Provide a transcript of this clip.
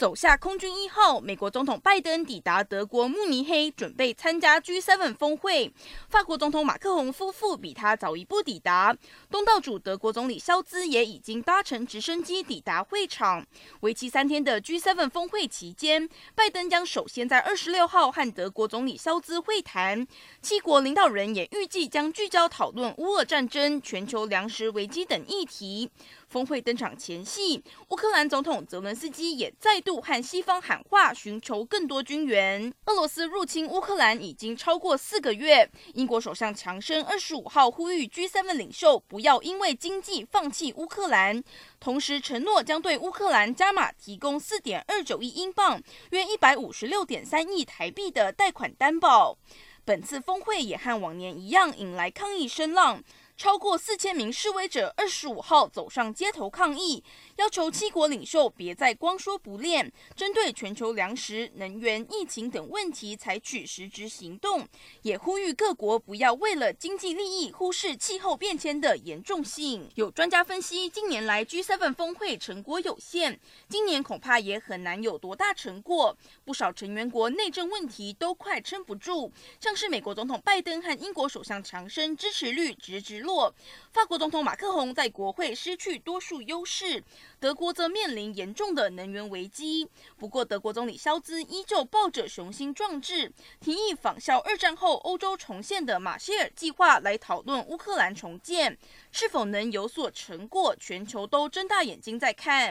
走下空军一号，美国总统拜登抵达德国慕尼黑，准备参加 G7 峰会。法国总统马克宏夫妇比他早一步抵达。东道主德国总理肖兹也已经搭乘直升机抵达会场。为期三天的 G7 峰会期间，拜登将首先在二十六号和德国总理肖兹会谈。七国领导人也预计将聚焦讨论乌俄战争、全球粮食危机等议题。峰会登场前夕，乌克兰总统泽伦斯基也再度和西方喊话，寻求更多军援。俄罗斯入侵乌克兰已经超过四个月，英国首相强生二十五号呼吁 G7 领袖不要因为经济放弃乌克兰，同时承诺将对乌克兰加码提供四点二九亿英镑（约一百五十六点三亿台币）的贷款担保。本次峰会也和往年一样，引来抗议声浪。超过四千名示威者二十五号走上街头抗议，要求七国领袖别再光说不练，针对全球粮食、能源、疫情等问题采取实质行动，也呼吁各国不要为了经济利益忽视气候变迁的严重性。有专家分析，近年来 G7 峰会成果有限，今年恐怕也很难有多大成果。不少成员国内政问题都快撑不住，像是美国总统拜登和英国首相强生支持率直直落。法国总统马克宏在国会失去多数优势，德国则面临严重的能源危机。不过，德国总理肖兹依旧抱着雄心壮志，提议仿效二战后欧洲重现的马歇尔计划来讨论乌克兰重建，是否能有所成果，全球都睁大眼睛在看。